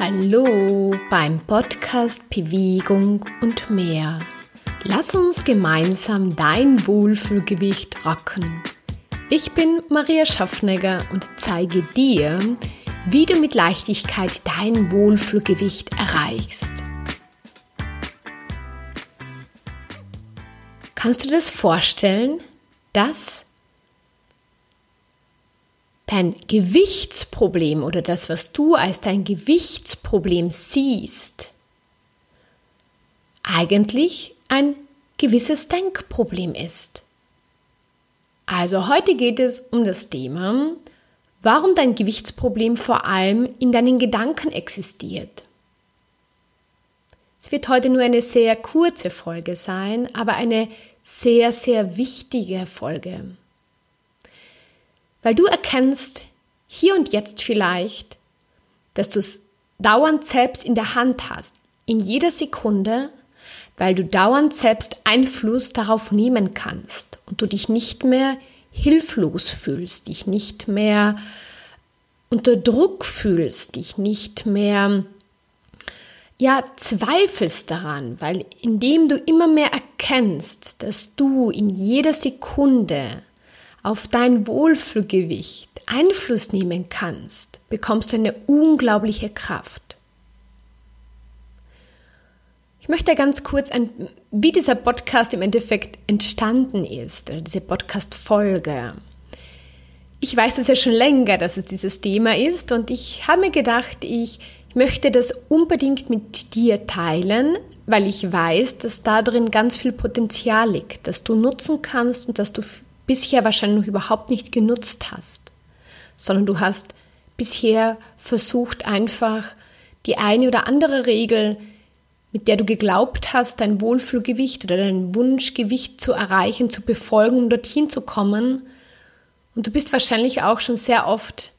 Hallo beim Podcast Bewegung und mehr. Lass uns gemeinsam dein Wohlfühlgewicht rocken. Ich bin Maria Schaffnegger und zeige dir, wie du mit Leichtigkeit dein Wohlfühlgewicht erreichst. Kannst du das vorstellen, dass dein Gewichtsproblem oder das, was du als dein Gewichtsproblem siehst, eigentlich ein gewisses Denkproblem ist. Also heute geht es um das Thema, warum dein Gewichtsproblem vor allem in deinen Gedanken existiert. Es wird heute nur eine sehr kurze Folge sein, aber eine sehr, sehr wichtige Folge. Weil du erkennst hier und jetzt vielleicht, dass du es dauernd selbst in der Hand hast, in jeder Sekunde, weil du dauernd selbst Einfluss darauf nehmen kannst und du dich nicht mehr hilflos fühlst, dich nicht mehr unter Druck fühlst, dich nicht mehr ja zweifelst daran, weil indem du immer mehr erkennst, dass du in jeder Sekunde auf dein Wohlfühlgewicht Einfluss nehmen kannst, bekommst du eine unglaubliche Kraft. Ich möchte ganz kurz, ein, wie dieser Podcast im Endeffekt entstanden ist, oder diese Podcast-Folge. Ich weiß es ja schon länger, dass es dieses Thema ist und ich habe mir gedacht, ich möchte das unbedingt mit dir teilen, weil ich weiß, dass da drin ganz viel Potenzial liegt, das du nutzen kannst und dass du bisher wahrscheinlich noch überhaupt nicht genutzt hast, sondern du hast bisher versucht einfach die eine oder andere Regel, mit der du geglaubt hast, dein Wohlfühlgewicht oder dein Wunschgewicht zu erreichen, zu befolgen, um dorthin zu kommen. Und du bist wahrscheinlich auch schon sehr oft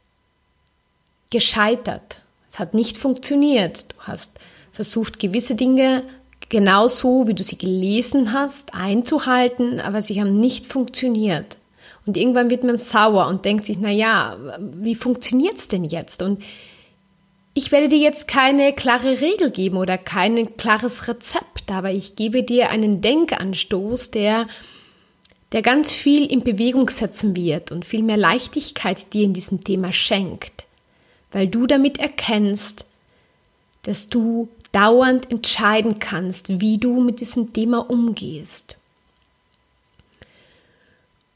gescheitert. Es hat nicht funktioniert. Du hast versucht, gewisse Dinge genauso, wie du sie gelesen hast, einzuhalten, aber sie haben nicht funktioniert. Und irgendwann wird man sauer und denkt sich, na ja, wie funktioniert's denn jetzt? Und ich werde dir jetzt keine klare Regel geben oder kein klares Rezept, aber ich gebe dir einen Denkanstoß, der, der ganz viel in Bewegung setzen wird und viel mehr Leichtigkeit dir in diesem Thema schenkt, weil du damit erkennst, dass du dauernd entscheiden kannst, wie du mit diesem Thema umgehst.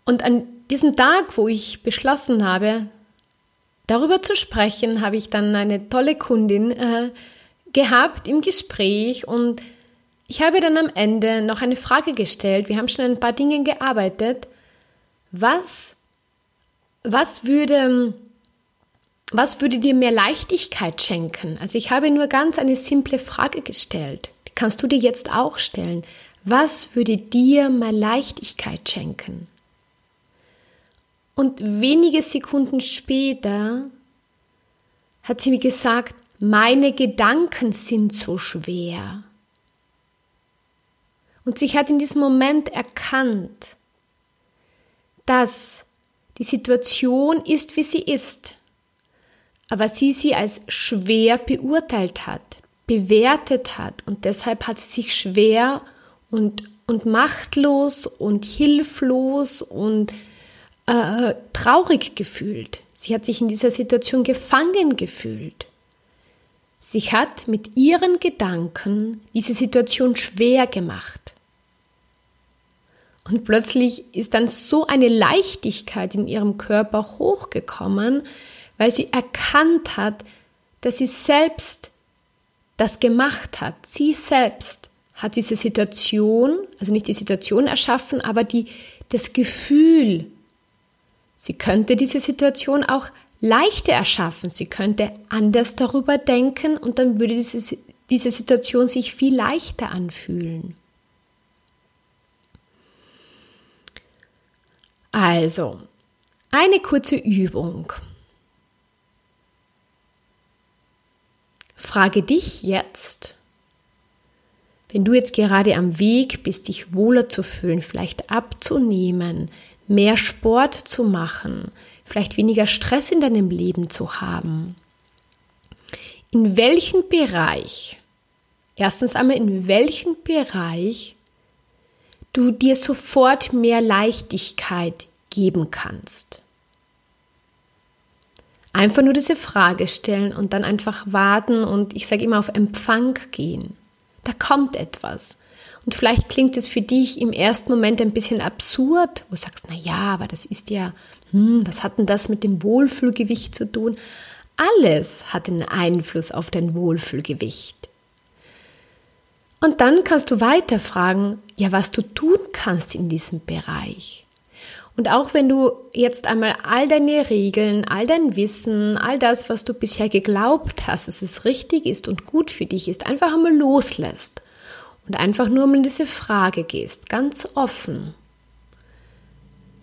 Und an diesem Tag, wo ich beschlossen habe, darüber zu sprechen, habe ich dann eine tolle Kundin äh, gehabt im Gespräch und ich habe dann am Ende noch eine Frage gestellt. Wir haben schon ein paar Dinge gearbeitet. Was, was würde was würde dir mehr Leichtigkeit schenken? Also ich habe nur ganz eine simple Frage gestellt. Die kannst du dir jetzt auch stellen. Was würde dir mehr Leichtigkeit schenken? Und wenige Sekunden später hat sie mir gesagt, meine Gedanken sind so schwer. Und sie hat in diesem Moment erkannt, dass die Situation ist, wie sie ist aber sie sie als schwer beurteilt hat, bewertet hat und deshalb hat sie sich schwer und, und machtlos und hilflos und äh, traurig gefühlt. Sie hat sich in dieser Situation gefangen gefühlt. Sie hat mit ihren Gedanken diese Situation schwer gemacht. Und plötzlich ist dann so eine Leichtigkeit in ihrem Körper hochgekommen, weil sie erkannt hat, dass sie selbst das gemacht hat. Sie selbst hat diese Situation, also nicht die Situation erschaffen, aber die, das Gefühl, sie könnte diese Situation auch leichter erschaffen. Sie könnte anders darüber denken und dann würde diese, diese Situation sich viel leichter anfühlen. Also, eine kurze Übung. Frage dich jetzt, wenn du jetzt gerade am Weg bist, dich wohler zu fühlen, vielleicht abzunehmen, mehr Sport zu machen, vielleicht weniger Stress in deinem Leben zu haben. in welchem Bereich, erstens einmal in welchem Bereich du dir sofort mehr Leichtigkeit geben kannst. Einfach nur diese Frage stellen und dann einfach warten und ich sage immer auf Empfang gehen. Da kommt etwas. Und vielleicht klingt es für dich im ersten Moment ein bisschen absurd, wo du sagst, na ja, aber das ist ja, hm, was hat denn das mit dem Wohlfühlgewicht zu tun? Alles hat einen Einfluss auf dein Wohlfühlgewicht. Und dann kannst du weiter fragen, ja, was du tun kannst in diesem Bereich. Und auch wenn du jetzt einmal all deine Regeln, all dein Wissen, all das, was du bisher geglaubt hast, dass es richtig ist und gut für dich ist, einfach einmal loslässt und einfach nur mal in diese Frage gehst, ganz offen,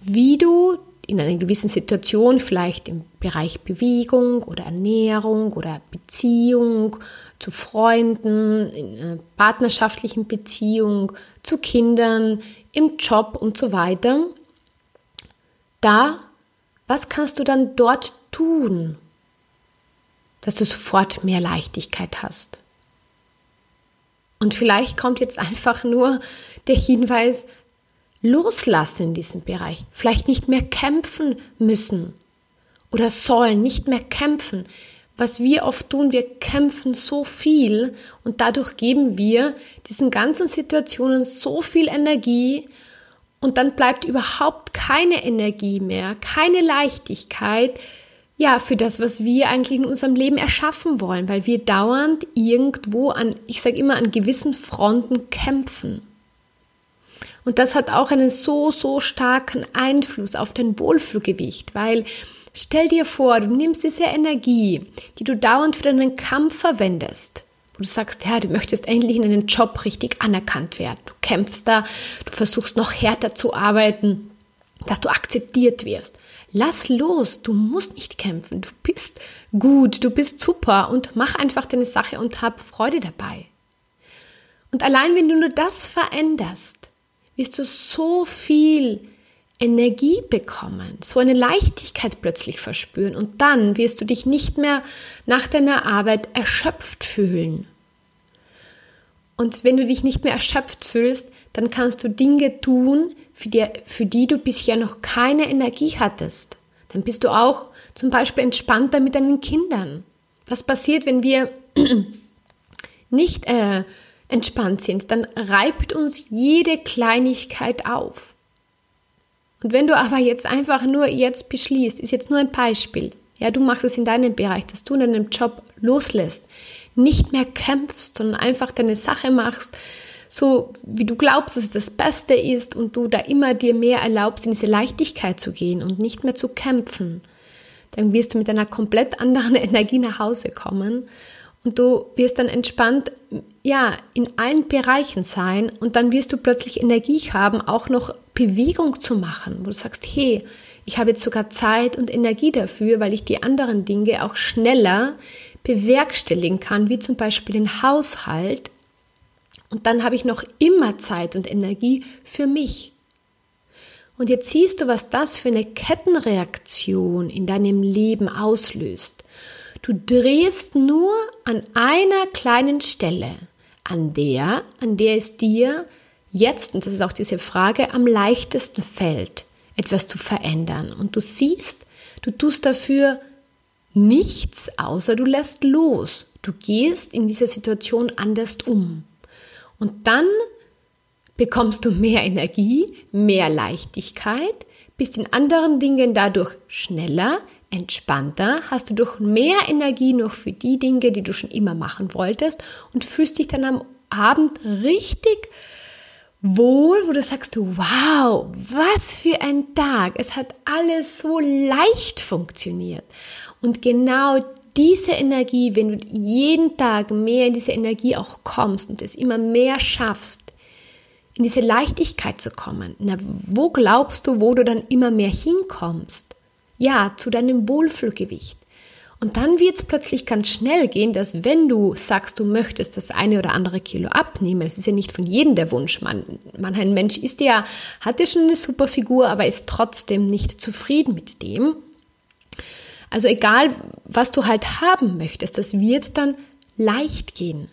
wie du in einer gewissen Situation, vielleicht im Bereich Bewegung oder Ernährung oder Beziehung zu Freunden, in einer partnerschaftlichen Beziehung, zu Kindern, im Job und so weiter, da, was kannst du dann dort tun, dass du sofort mehr Leichtigkeit hast? Und vielleicht kommt jetzt einfach nur der Hinweis, loslassen in diesem Bereich, vielleicht nicht mehr kämpfen müssen oder sollen, nicht mehr kämpfen. Was wir oft tun, wir kämpfen so viel und dadurch geben wir diesen ganzen Situationen so viel Energie und dann bleibt überhaupt keine Energie mehr, keine Leichtigkeit, ja, für das, was wir eigentlich in unserem Leben erschaffen wollen, weil wir dauernd irgendwo an, ich sage immer, an gewissen Fronten kämpfen. Und das hat auch einen so, so starken Einfluss auf dein Wohlfühlgewicht, weil stell dir vor, du nimmst diese Energie, die du dauernd für deinen Kampf verwendest, wo du sagst, ja, du möchtest endlich in einen Job richtig anerkannt werden. Du kämpfst da, du versuchst noch härter zu arbeiten, dass du akzeptiert wirst. Lass los, du musst nicht kämpfen, du bist gut, du bist super und mach einfach deine Sache und hab Freude dabei. Und allein wenn du nur das veränderst, wirst du so viel Energie bekommen, so eine Leichtigkeit plötzlich verspüren und dann wirst du dich nicht mehr nach deiner Arbeit erschöpft fühlen. Und wenn du dich nicht mehr erschöpft fühlst, dann kannst du Dinge tun, für die, für die du bisher noch keine Energie hattest. Dann bist du auch zum Beispiel entspannter mit deinen Kindern. Was passiert, wenn wir nicht äh, entspannt sind, dann reibt uns jede Kleinigkeit auf. Und wenn du aber jetzt einfach nur jetzt beschließt, ist jetzt nur ein Beispiel, ja, du machst es in deinem Bereich, dass du in deinem Job loslässt, nicht mehr kämpfst, sondern einfach deine Sache machst, so wie du glaubst, dass es das Beste ist und du da immer dir mehr erlaubst, in diese Leichtigkeit zu gehen und nicht mehr zu kämpfen, dann wirst du mit einer komplett anderen Energie nach Hause kommen und du wirst dann entspannt, ja, in allen Bereichen sein und dann wirst du plötzlich Energie haben, auch noch Bewegung zu machen, wo du sagst, hey, ich habe jetzt sogar Zeit und Energie dafür, weil ich die anderen Dinge auch schneller bewerkstelligen kann, wie zum Beispiel den Haushalt. Und dann habe ich noch immer Zeit und Energie für mich. Und jetzt siehst du, was das für eine Kettenreaktion in deinem Leben auslöst. Du drehst nur an einer kleinen Stelle, an der, an der es dir jetzt, und das ist auch diese Frage, am leichtesten fällt, etwas zu verändern. Und du siehst, du tust dafür nichts, außer du lässt los. Du gehst in dieser Situation anders um. Und dann bekommst du mehr Energie, mehr Leichtigkeit, bist in anderen Dingen dadurch schneller, entspannter, hast du durch mehr Energie noch für die Dinge, die du schon immer machen wolltest und fühlst dich dann am Abend richtig wohl, wo du sagst, wow, was für ein Tag. Es hat alles so leicht funktioniert. Und genau diese Energie, wenn du jeden Tag mehr in diese Energie auch kommst und es immer mehr schaffst, in diese Leichtigkeit zu kommen, na, wo glaubst du, wo du dann immer mehr hinkommst? Ja, zu deinem Wohlfühlgewicht. Und dann wird es plötzlich ganz schnell gehen, dass wenn du sagst, du möchtest das eine oder andere Kilo abnehmen, das ist ja nicht von jedem der Wunsch. Man, man ein Mensch ist ja, hat ja schon eine super Figur, aber ist trotzdem nicht zufrieden mit dem. Also egal, was du halt haben möchtest, das wird dann leicht gehen.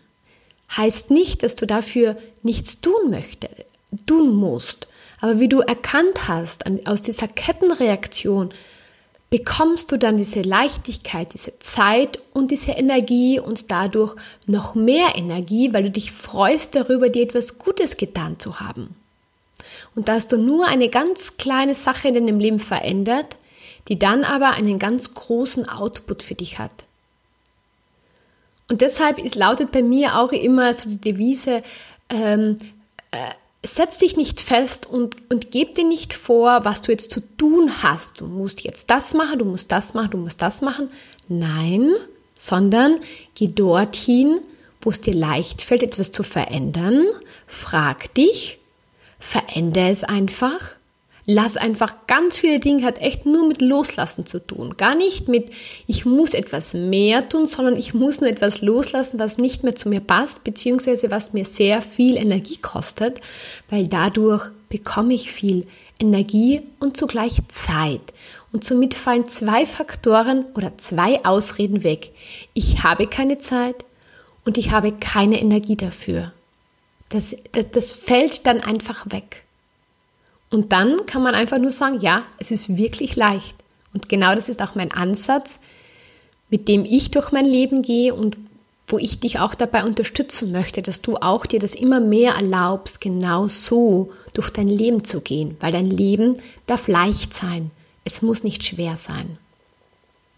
Heißt nicht, dass du dafür nichts tun möchtest, tun musst. Aber wie du erkannt hast, aus dieser Kettenreaktion, bekommst du dann diese Leichtigkeit, diese Zeit und diese Energie und dadurch noch mehr Energie, weil du dich freust darüber, dir etwas Gutes getan zu haben. Und da hast du nur eine ganz kleine Sache in deinem Leben verändert, die dann aber einen ganz großen Output für dich hat. Und deshalb ist, lautet bei mir auch immer so die Devise, ähm, äh, setz dich nicht fest und, und gib dir nicht vor, was du jetzt zu tun hast. Du musst jetzt das machen, du musst das machen, du musst das machen. Nein, sondern geh dorthin, wo es dir leicht fällt, etwas zu verändern. Frag dich, verändere es einfach Lass einfach ganz viele Dinge hat echt nur mit Loslassen zu tun. Gar nicht mit, ich muss etwas mehr tun, sondern ich muss nur etwas loslassen, was nicht mehr zu mir passt, beziehungsweise was mir sehr viel Energie kostet, weil dadurch bekomme ich viel Energie und zugleich Zeit. Und somit fallen zwei Faktoren oder zwei Ausreden weg. Ich habe keine Zeit und ich habe keine Energie dafür. Das, das, das fällt dann einfach weg. Und dann kann man einfach nur sagen, ja, es ist wirklich leicht. Und genau das ist auch mein Ansatz, mit dem ich durch mein Leben gehe und wo ich dich auch dabei unterstützen möchte, dass du auch dir das immer mehr erlaubst, genau so durch dein Leben zu gehen, weil dein Leben darf leicht sein. Es muss nicht schwer sein.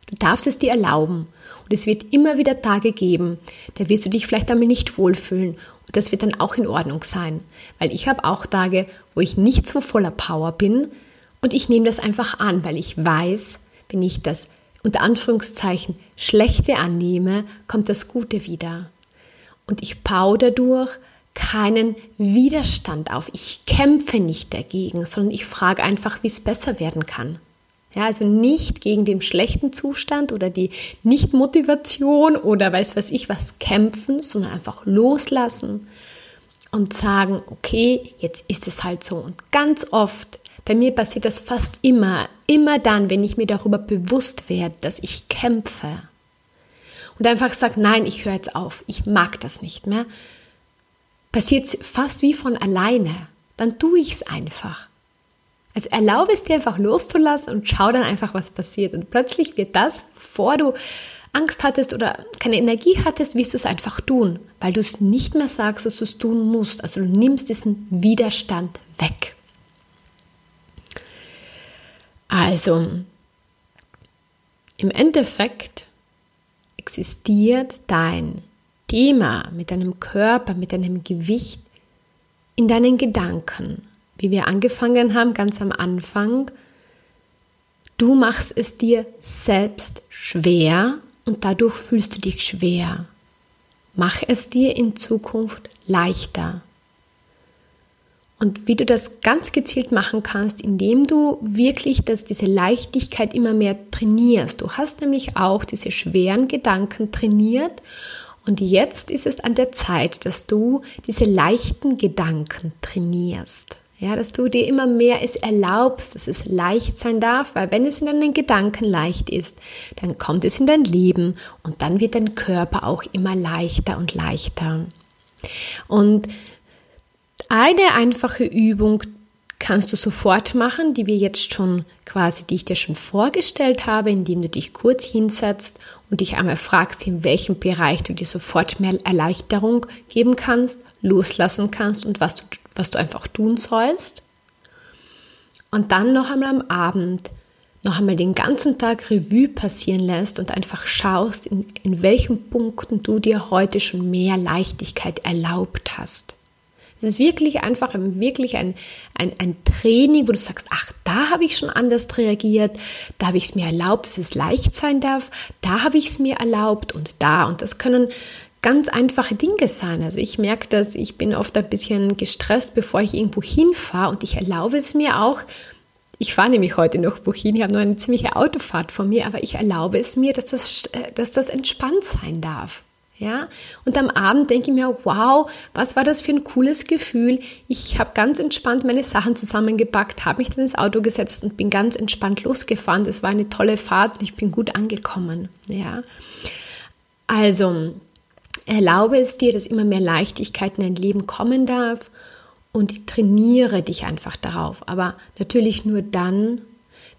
Du darfst es dir erlauben und es wird immer wieder Tage geben, da wirst du dich vielleicht einmal nicht wohlfühlen das wird dann auch in Ordnung sein, weil ich habe auch Tage, wo ich nicht so voller Power bin und ich nehme das einfach an, weil ich weiß, wenn ich das unter Anführungszeichen Schlechte annehme, kommt das Gute wieder. Und ich baue dadurch keinen Widerstand auf. Ich kämpfe nicht dagegen, sondern ich frage einfach, wie es besser werden kann. Ja, also nicht gegen den schlechten Zustand oder die Nichtmotivation oder weiß was ich was kämpfen, sondern einfach loslassen und sagen, okay, jetzt ist es halt so. Und ganz oft, bei mir passiert das fast immer, immer dann, wenn ich mir darüber bewusst werde, dass ich kämpfe. Und einfach sage, nein, ich höre jetzt auf, ich mag das nicht mehr, passiert es fast wie von alleine. Dann tue ich es einfach. Also erlaube es dir einfach loszulassen und schau dann einfach, was passiert. Und plötzlich wird das, bevor du Angst hattest oder keine Energie hattest, wirst du es einfach tun, weil du es nicht mehr sagst, dass du es tun musst. Also du nimmst diesen Widerstand weg. Also, im Endeffekt existiert dein Thema mit deinem Körper, mit deinem Gewicht in deinen Gedanken wie wir angefangen haben, ganz am Anfang, du machst es dir selbst schwer und dadurch fühlst du dich schwer. Mach es dir in Zukunft leichter. Und wie du das ganz gezielt machen kannst, indem du wirklich dass diese Leichtigkeit immer mehr trainierst. Du hast nämlich auch diese schweren Gedanken trainiert und jetzt ist es an der Zeit, dass du diese leichten Gedanken trainierst. Ja, dass du dir immer mehr es erlaubst, dass es leicht sein darf, weil wenn es in deinen Gedanken leicht ist, dann kommt es in dein Leben und dann wird dein Körper auch immer leichter und leichter. Und eine einfache Übung kannst du sofort machen, die wir jetzt schon quasi, die ich dir schon vorgestellt habe, indem du dich kurz hinsetzt und dich einmal fragst, in welchem Bereich du dir sofort mehr Erleichterung geben kannst, loslassen kannst und was du was du einfach tun sollst. Und dann noch einmal am Abend noch einmal den ganzen Tag Revue passieren lässt und einfach schaust, in, in welchen Punkten du dir heute schon mehr Leichtigkeit erlaubt hast. Es ist wirklich einfach wirklich ein, ein, ein Training, wo du sagst, ach, da habe ich schon anders reagiert, da habe ich es mir erlaubt, dass es leicht sein darf, da habe ich es mir erlaubt und da. Und das können ganz einfache Dinge sein. Also ich merke, dass ich bin oft ein bisschen gestresst, bevor ich irgendwo hinfahre und ich erlaube es mir auch. Ich fahre nämlich heute noch wohin, ich habe noch eine ziemliche Autofahrt von mir, aber ich erlaube es mir, dass das, äh, dass das entspannt sein darf. Ja, und am Abend denke ich mir, wow, was war das für ein cooles Gefühl. Ich habe ganz entspannt meine Sachen zusammengepackt, habe mich dann ins Auto gesetzt und bin ganz entspannt losgefahren. Das war eine tolle Fahrt und ich bin gut angekommen. Ja, also Erlaube es dir, dass immer mehr Leichtigkeit in dein Leben kommen darf und trainiere dich einfach darauf. Aber natürlich nur dann,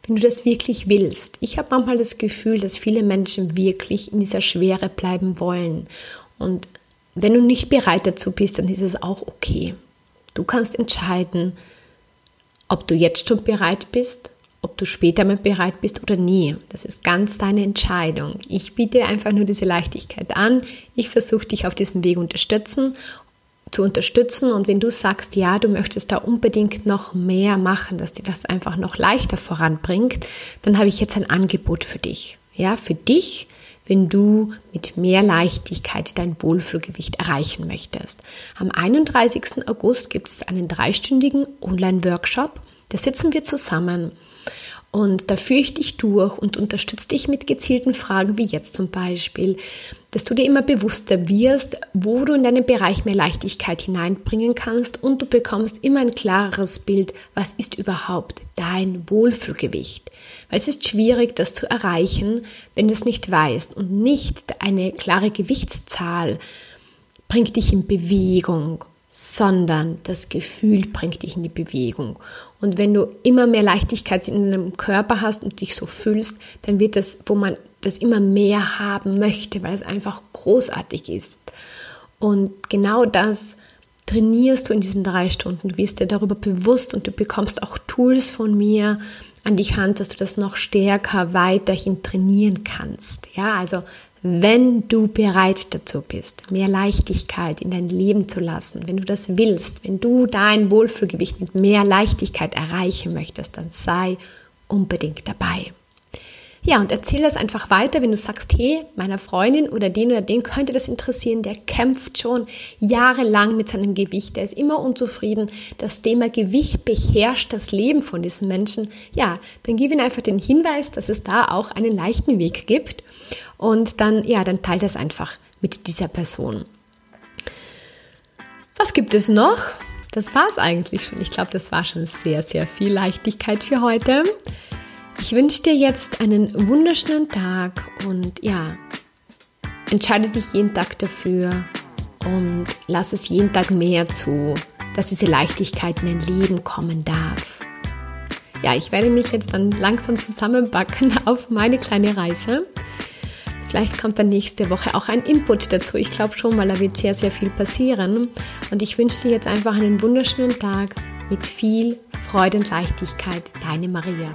wenn du das wirklich willst. Ich habe manchmal das Gefühl, dass viele Menschen wirklich in dieser Schwere bleiben wollen. Und wenn du nicht bereit dazu bist, dann ist es auch okay. Du kannst entscheiden, ob du jetzt schon bereit bist, ob du später mal bereit bist oder nie. Das ist ganz deine Entscheidung. Ich biete einfach nur diese Leichtigkeit an. Ich versuche dich auf diesem Weg unterstützen zu unterstützen. Und wenn du sagst, ja, du möchtest da unbedingt noch mehr machen, dass dir das einfach noch leichter voranbringt, dann habe ich jetzt ein Angebot für dich. Ja, für dich, wenn du mit mehr Leichtigkeit dein Wohlfühlgewicht erreichen möchtest. Am 31. August gibt es einen dreistündigen Online-Workshop. Da sitzen wir zusammen und da führe ich dich durch und unterstütze dich mit gezielten Fragen, wie jetzt zum Beispiel, dass du dir immer bewusster wirst, wo du in deinen Bereich mehr Leichtigkeit hineinbringen kannst und du bekommst immer ein klareres Bild, was ist überhaupt dein Wohlfühlgewicht. Weil es ist schwierig, das zu erreichen, wenn du es nicht weißt und nicht eine klare Gewichtszahl bringt dich in Bewegung sondern das Gefühl bringt dich in die Bewegung. Und wenn du immer mehr Leichtigkeit in deinem Körper hast und dich so fühlst, dann wird das, wo man das immer mehr haben möchte, weil es einfach großartig ist. Und genau das trainierst du in diesen drei Stunden. Du wirst dir darüber bewusst und du bekommst auch Tools von mir an die Hand, dass du das noch stärker weiterhin trainieren kannst. Ja, also wenn du bereit dazu bist, mehr Leichtigkeit in dein Leben zu lassen, wenn du das willst, wenn du dein Wohlfühlgewicht mit mehr Leichtigkeit erreichen möchtest, dann sei unbedingt dabei. Ja, und erzähl das einfach weiter, wenn du sagst, hey, meiner Freundin oder den oder den könnte das interessieren, der kämpft schon jahrelang mit seinem Gewicht, der ist immer unzufrieden. Das Thema Gewicht beherrscht das Leben von diesen Menschen. Ja, dann gib ihnen einfach den Hinweis, dass es da auch einen leichten Weg gibt. Und dann, ja, dann teil das einfach mit dieser Person. Was gibt es noch? Das war es eigentlich schon. Ich glaube, das war schon sehr, sehr viel Leichtigkeit für heute. Ich wünsche dir jetzt einen wunderschönen Tag und ja, entscheide dich jeden Tag dafür und lass es jeden Tag mehr zu, dass diese Leichtigkeit in dein Leben kommen darf. Ja, ich werde mich jetzt dann langsam zusammenbacken auf meine kleine Reise. Vielleicht kommt dann nächste Woche auch ein Input dazu. Ich glaube schon, weil da wird sehr, sehr viel passieren. Und ich wünsche dir jetzt einfach einen wunderschönen Tag mit viel Freude und Leichtigkeit. Deine Maria.